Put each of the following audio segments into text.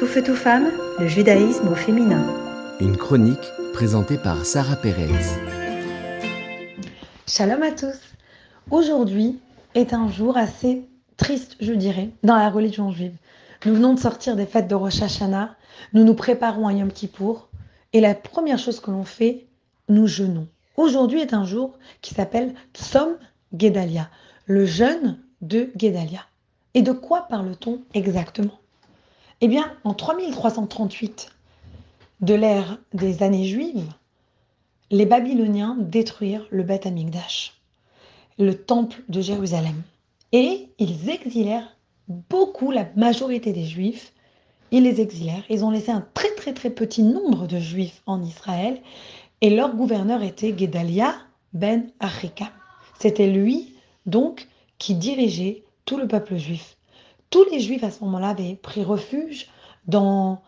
Tout feu, tout femme, le judaïsme au féminin. Une chronique présentée par Sarah Pérez. Shalom à tous. Aujourd'hui est un jour assez triste, je dirais, dans la religion juive. Nous venons de sortir des fêtes de Rosh Hashanah, nous nous préparons à Yom Kippour, et la première chose que l'on fait, nous jeûnons. Aujourd'hui est un jour qui s'appelle Tzom Gedalia, le jeûne de Gedalia. Et de quoi parle-t-on exactement? Eh bien, en 3338 de l'ère des années juives, les Babyloniens détruisent le Beth Amikdash, le temple de Jérusalem. Et ils exilèrent beaucoup, la majorité des Juifs, ils les exilèrent. Ils ont laissé un très très très petit nombre de Juifs en Israël. Et leur gouverneur était Gedalia ben Achikam. C'était lui, donc, qui dirigeait tout le peuple juif. Tous les juifs à ce moment-là avaient pris refuge dans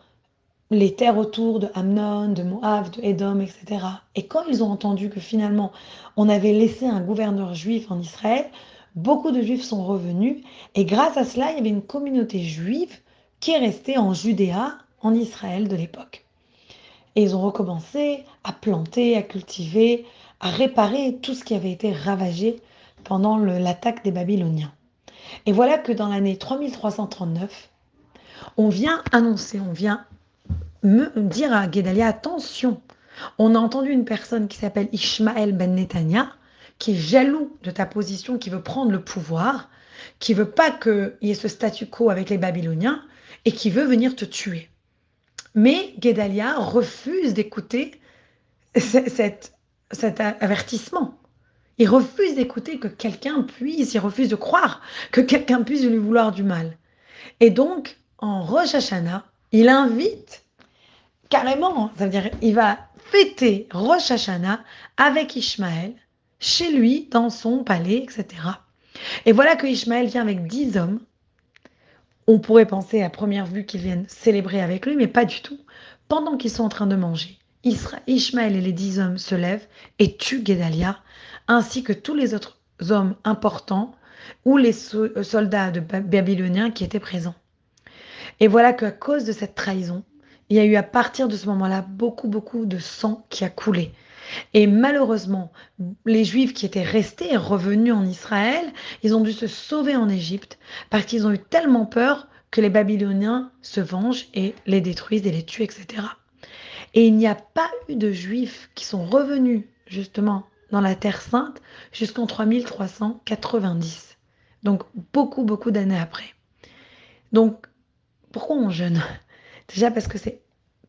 les terres autour de Amnon, de Moab, de Édom, etc. Et quand ils ont entendu que finalement on avait laissé un gouverneur juif en Israël, beaucoup de juifs sont revenus et grâce à cela, il y avait une communauté juive qui est restée en Judéa, en Israël de l'époque. Et ils ont recommencé à planter, à cultiver, à réparer tout ce qui avait été ravagé pendant l'attaque des Babyloniens. Et voilà que dans l'année 3339, on vient annoncer, on vient me dire à Guédalia, attention, on a entendu une personne qui s'appelle Ishmael ben Netanya, qui est jaloux de ta position, qui veut prendre le pouvoir, qui veut pas qu'il y ait ce statu quo avec les Babyloniens et qui veut venir te tuer. Mais Guédalia refuse d'écouter cet, cet avertissement. Il refuse d'écouter que quelqu'un puisse, il refuse de croire que quelqu'un puisse lui vouloir du mal. Et donc, en Rosh Hashanah, il invite carrément, ça veut dire, il va fêter Rosh Hashanah avec Ishmaël, chez lui, dans son palais, etc. Et voilà que Ishmaël vient avec dix hommes. On pourrait penser à première vue qu'ils viennent célébrer avec lui, mais pas du tout. Pendant qu'ils sont en train de manger, Ishmaël et les dix hommes se lèvent et tuent Guédalia, ainsi que tous les autres hommes importants ou les euh, soldats de babyloniens qui étaient présents. Et voilà qu'à cause de cette trahison, il y a eu à partir de ce moment-là beaucoup, beaucoup de sang qui a coulé. Et malheureusement, les Juifs qui étaient restés et revenus en Israël, ils ont dû se sauver en Égypte parce qu'ils ont eu tellement peur que les Babyloniens se vengent et les détruisent et les tuent, etc. Et il n'y a pas eu de juifs qui sont revenus justement dans la Terre sainte jusqu'en 3390. Donc beaucoup, beaucoup d'années après. Donc pourquoi on jeûne? Déjà parce que c'est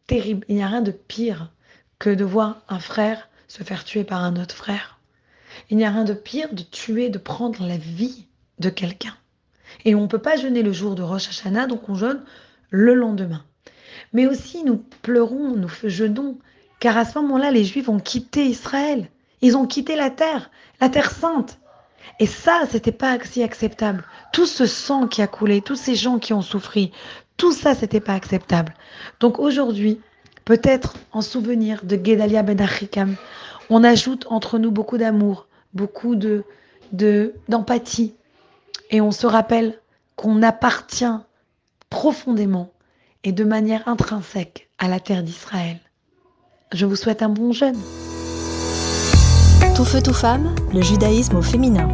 terrible. Il n'y a rien de pire que de voir un frère se faire tuer par un autre frère. Il n'y a rien de pire de tuer, de prendre la vie de quelqu'un. Et on ne peut pas jeûner le jour de Rosh Hashanah, donc on jeûne le lendemain. Mais aussi, nous pleurons, nous jeûnons, car à ce moment-là, les Juifs ont quitté Israël. Ils ont quitté la terre, la terre sainte. Et ça, c'était pas si acceptable. Tout ce sang qui a coulé, tous ces gens qui ont souffri, tout ça, c'était pas acceptable. Donc aujourd'hui, peut-être en souvenir de Gedalia Ben Achikam, on ajoute entre nous beaucoup d'amour, beaucoup de d'empathie, et on se rappelle qu'on appartient profondément et de manière intrinsèque à la terre d'Israël. Je vous souhaite un bon jeûne. Tout feu, tout femme, le judaïsme au féminin.